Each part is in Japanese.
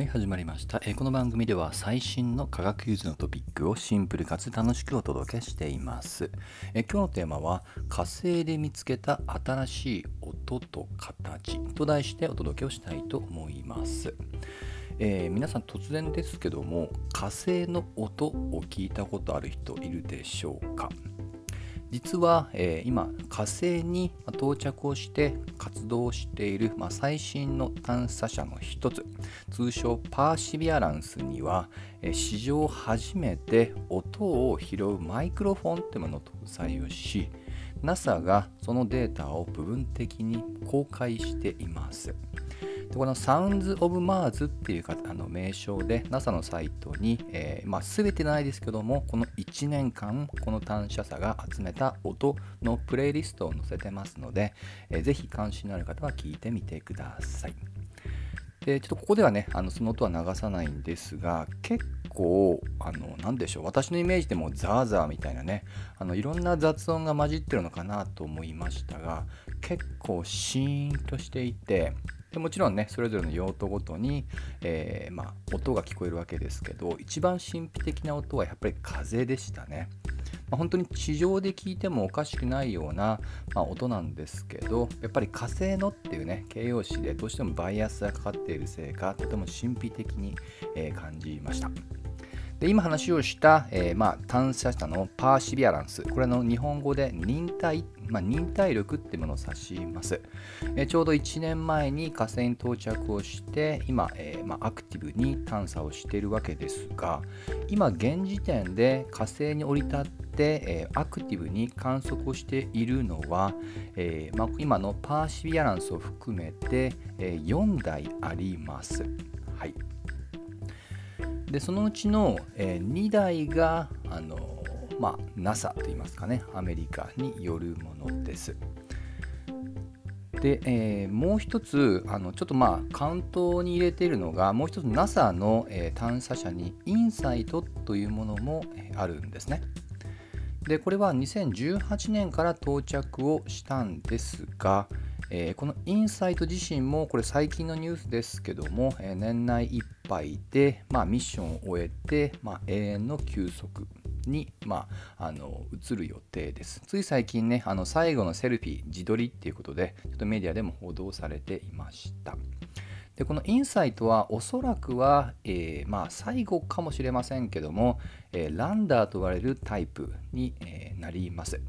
はい始まりました。えこの番組では最新の科学技術のトピックをシンプルかつ楽しくお届けしています。え今日のテーマは火星で見つけた新しい音と形と題してお届けをしたいと思います。えー、皆さん突然ですけども火星の音を聞いたことある人いるでしょうか？実は、えー、今火星に到着をして活動している、まあ、最新の探査車の一つ通称パーシビアランスには、えー、史上初めて音を拾うマイクロフォンってものを搭載をし NASA がそのデータを部分的に公開しています。でこの Sounds of Mars っていうあの名称で NASA のサイトに、えー、まあ、全てないですけどもこの1年間この探査車が集めた音のプレイリストを載せてますので、えー、ぜひ関心のある方は聞いてみてください。でちょっとここではねあのその音は流さないんですが結構あの何でしょう私のイメージでもザーザーみたいなねあのいろんな雑音が混じってるのかなと思いましたが結構シーンとしていてでもちろんねそれぞれの用途ごとに、えー、まあ、音が聞こえるわけですけど一番神秘的な音はやっぱり風でしたね。まあ、本当に地上で聞いてもおかしくないような、まあ、音なんですけどやっぱり火星のっていうね形容詞でどうしてもバイアスがかかっているせいかとても神秘的に、えー、感じました。で今話をした、えー、まあ、探査車のパーシビアランス。これの日本語で忍耐、まあ、忍耐力ってものを指します、えー、ちょうど1年前に火星に到着をして今、えー、まあ、アクティブに探査をしているわけですが今現時点で火星に降り立って、えアクティブに観測をしているのは、えま今のパーシビアランスを含めて、え4台あります。はい。でそのうちの、えー、2台があの、まあ、NASA といいますかねアメリカによるものです。で、えー、もう一つあのちょっとまあカウントに入れているのがもう一つ NASA の、えー、探査車にインサイトというものも、あるんですね。でこれは2018年から到着をしたんですが、えー、このインサイト自身もこれ最近のニュースですけども、えー、年内いっぱいで、まあ、ミッションを終えて、まあ、永遠の休息に、まあ、あの移る予定です。つい最近ね、あの最後のセルフィー、自撮りっていうことで、ちょっとメディアでも報道されていました。でこのインサイトはおそらくは、えー、まあ、最後かもしれませんけども、えー、ランダーと言われるタイプに、えー、なります。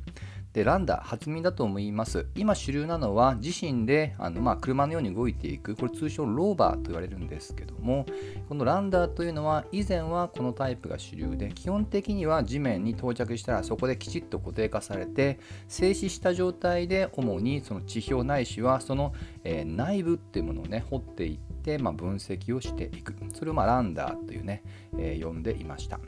でランダ初耳だと思います。今主流なのは自身であの、まあ、車のように動いていく。これ通称ローバーと言われるんですけどもこのランダーというのは以前はこのタイプが主流で基本的には地面に到着したらそこできちっと固定化されて静止した状態で主にその地表ないしはその、えー、内部っていうものをね掘っていって、まあ、分析をしていくそれをまあランダーというね、えー、呼んでいました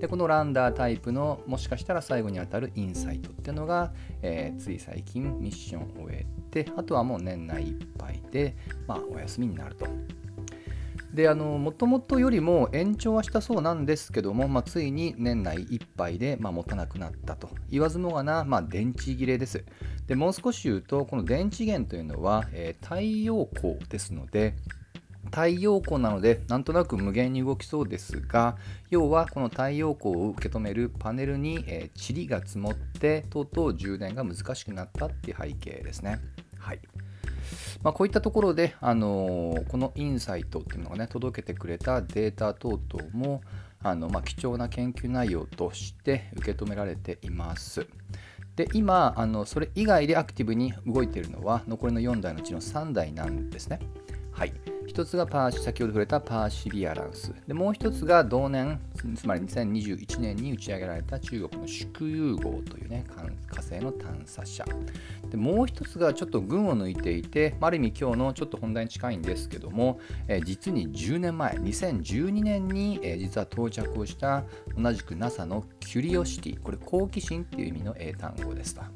でこのランダータイプのもしかしたら最後にあたるインサイトっていうのが、えー、つい最近ミッションを終えてあとはもう年内いっぱいで、まあ、お休みになると。であのもともとよりも延長はしたそうなんですけども、まあ、ついに年内いっぱいで、まあ、持たなくなったと言わずもがな、まあ、電池切れです。でもう少し言うとこの電池源というのは、えー、太陽光ですので太陽光なのでなんとなく無限に動きそうですが要はこの太陽光を受け止めるパネルに、えー、塵が積もってとうとう充電が難しくなったっていう背景ですね。はいまあ、こういったところで、あのー、このインサイトっていうのがね届けてくれたデータ等々もあの、まあ、貴重な研究内容として受け止められています。で今あのそれ以外でアクティブに動いているのは残りの4台のうちの3台なんですね。はい、1つがパー先ほど触れたパーシビアランス。でもう1つが同年つまり2021年に打ち上げられた中国の祝融号というね火星の探査車でもう1つがちょっと群を抜いていてある意味今日のちょっと本題に近いんですけども、え実に10年前2012年に、え実は到着をした同じく NASA のキュリオシティ。これ好奇心っていう意味の英単語でした。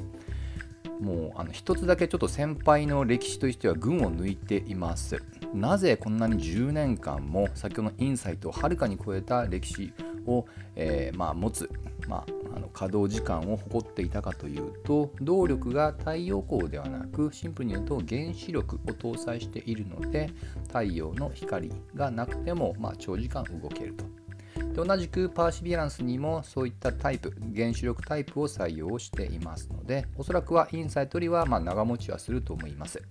もうあの一つだけちょっと先輩の歴史としては群を抜いています。なぜこんなに10年間も先ほどのインサイトをはるかに超えた歴史を、えー、まあ、持つ、まあ、あの稼働時間を誇っていたかというと動力が太陽光ではなくシンプルに言うと原子力を搭載しているので太陽の光がなくても、まあ、長時間動けると。で同じくパーシビアランスにもそういったタイプ原子力タイプを採用していますのでおそらくはインサイトよりはま長持ちはすると思います。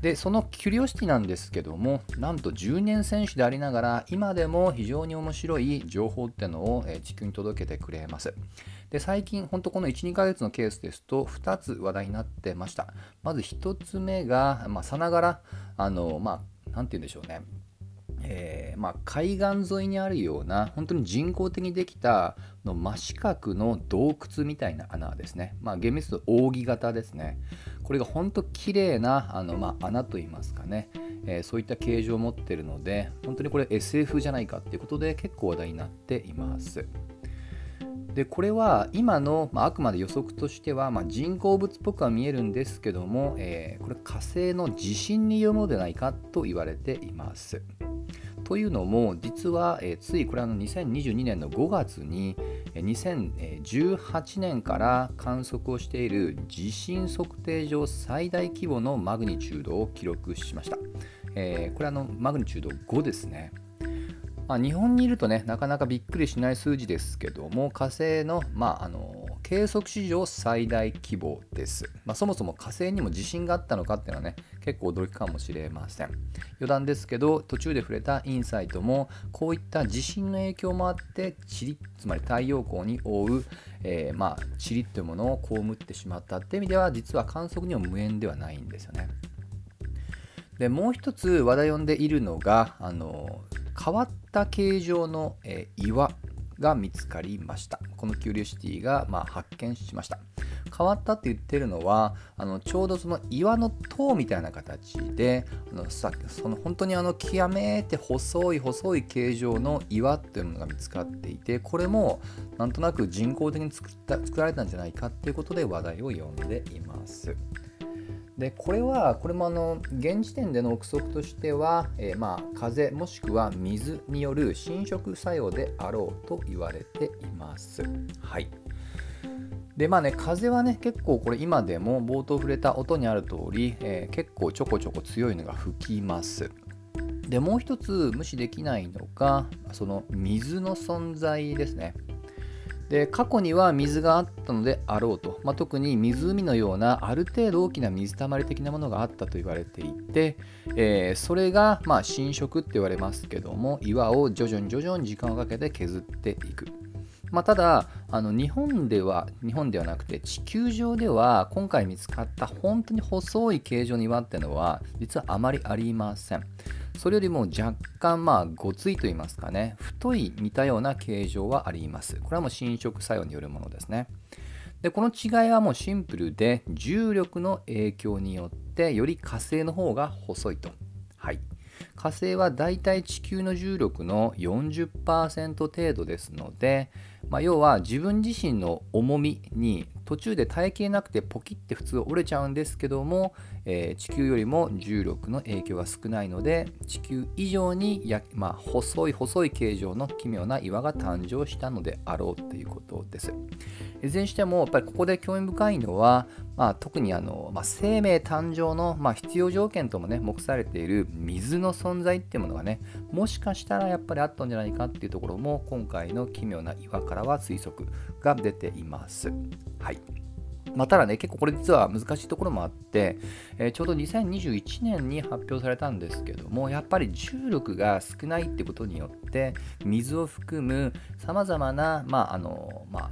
でそのキュリオシティなんですけどもなんと10年選手でありながら今でも非常に面白い情報ってのを地球に届けてくれます。で最近本当この12ヶ月のケースですと2つ話題になってました。まず1つ目が、まあ、さながらあのまあ何て言うんでしょうね。えー、まあ、海岸沿いにあるような本当に人工的にできたの真四角の洞窟みたいな穴ですね、まあ、厳密に扇形ですね。これが本当綺麗なあのまあ、穴といいますかね、えー、そういった形状を持ってるので本当にこれ SF じゃないかっていうことで結構話題になっています。でこれは今の、まあ、くまで予測としては、まあ、人工物っぽくは見えるんですけども、えー、これ火星の地震によるものではないかと言われています。というのも実は、えー、ついこれあの2022年の5月に2018年から観測をしている地震測定上最大規模のマグニチュードを記録しました。えー、これあのマグニチュード5ですね。まあ、日本にいるとねなかなかびっくりしない数字ですけども火星の,、まあ、あの計測史上最大規模です、まあ、そもそも火星にも地震があったのかっていうのはね結構驚きかもしれません。余談ですけど途中で触れたインサイトもこういった地震の影響もあって塵つまり太陽光に覆う、えー、まあ塵というものを被ってしまったって意味では実は観測には無縁ではないんですよね。でもう一つ話題を呼んでいるのがあの変わった形状の、えー、岩。が見つかりました。このキュリオシティが、まあ、発見しました。変わったって言ってるのはあのちょうどその岩の塔みたいな形であのさその本当にあの極めて細い細い形状の岩っていうのが見つかっていてこれもなんとなく人工的に作った作られたんじゃないかっていうことで話題を呼んでいます。でこれはこれもあの現時点での憶測としては、えー、まあ風もしくは水による侵食作用であろうと言われています。はいでまあね風はね結構これ今でも冒頭触れた音にある通り、えー、結構ちょこちょこ強いのが吹きます。でもう一つ無視できないのがその水の存在ですね。で過去には水があったのであろうと、まあ、特に湖のようなある程度大きな水たまり的なものがあったと言われていて、えー、それがまあ侵食って言われますけども岩を徐々に徐々に時間をかけて削っていく。まあ、ただあの日本では日本ではなくて地球上では今回見つかった本当に細い形状の岩っていうのは実はあまりありません。それよりも若干まあごついと言いますかね太い似たような形状はあります。これはもう侵食作用によるものですね。でこの違いはもうシンプルで重力の影響によってより火星の方が細いと。はい。火星はだいたい地球の重力の40%程度ですので、まあ、要は自分自身の重みに途中で耐えきれなくてポキって普通折れちゃうんですけども、えー、地球よりも重力の影響が少ないので地球以上にや、まあ、細い細い形状の奇妙な岩が誕生したのであろうということです。いずれにしてもやっぱりここで興味深いのは、まあ、特にあの、まあ、生命誕生の、まあ、必要条件ともね目されている水の存在っていうものがねもしかしたらやっぱりあったんじゃないかっていうところも今回の奇妙な岩からは推測が出ています。はいまあ、ただね、結構これ実は難しいところもあって、えー、ちょうど2021年に発表されたんですけども、やっぱり重力が少ないってことによって、水を含むさまざまな、まああのまあ、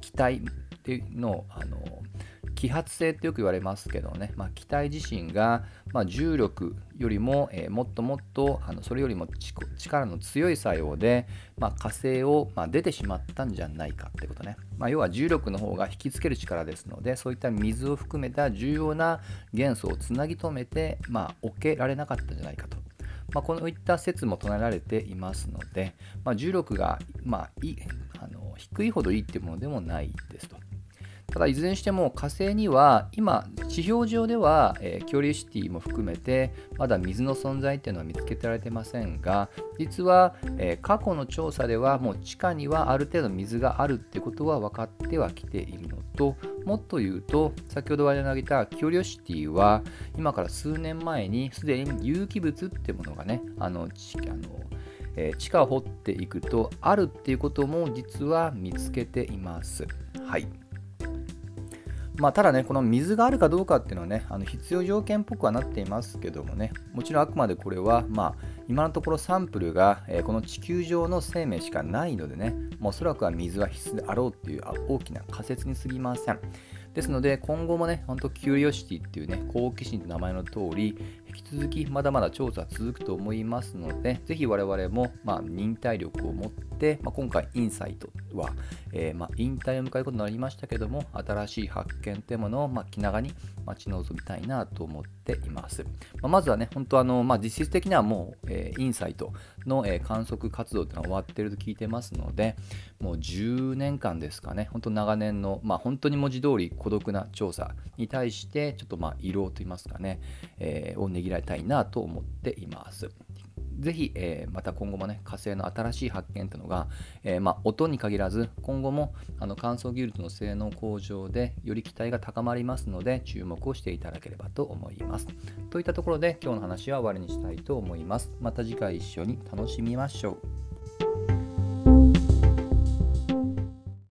気体っていうのをあの揮発性ってよく言われますけどね、まあ、気体自身が、まあ、重力よりも、えー、もっともっとあのそれよりも力の強い作用で、まあ、火星を、ま出てしまったんじゃないかってことね、ま要は重力の方が引きつける力ですのでそういった水を含めた重要な元素をつなぎ止めて、ま、置けられなかったんじゃないかと。まあ、こういった説も唱えられていますので、ま、重力が、まあ、いあの低いほどいいっていうものでもないですと。ただいずれにしても火星には今地表上では、えー、キュリオシティも含めてまだ水の存在っていうのは見つけられてませんが実は、えー、過去の調査ではもう地下にはある程度水があるってことは分かってはきているのともっと言うと先ほど話題に挙げたキュリオシティは今から数年前にすでに有機物ってものがねあのあのえ、地下を掘っていくとあるっていうことも実は見つけています。はい。まあ、ただね、この水があるかどうかっていうのはね、あの必要条件っぽくはなっていますけどもね、もちろんあくまでこれは、まあ、今のところサンプルが、えー、この地球上の生命しかないのでね、もうおそらくは水は必須であろうっていう大きな仮説にすぎません。ですので、今後もね、ほんとキュリオシティっていうね、好奇心と名前の通り、引き続きまだまだ調査続くと思いますので、ぜひ我々も、まあ、忍耐力を持って、まあ、今回インサイトは、えー、まあ、引退を迎えることになりましたけども、新しい発見というものを、まあ、気長に待ち望みたいなと思っています。まあ、まずはね、本当あの、まあ、実質的にはもう、えー、インサイトの、えー、観測活動というのは終わってると聞いてますので、もう10年間ですかね、本当長年の、まあ、本当に文字通り孤独な調査に対して、ちょっとまあ、色といいますかね、えー、をねぎらいたいなと思っています。ぜひ、えー、また今後もね、火星の新しい発見というのが、えー、ま、音に限らず、今後もあの乾燥技術の性能向上でより期待が高まりますので、注目をしていただければと思います。といったところで、今日の話は終わりにしたいと思います。また次回一緒に楽しみましょう。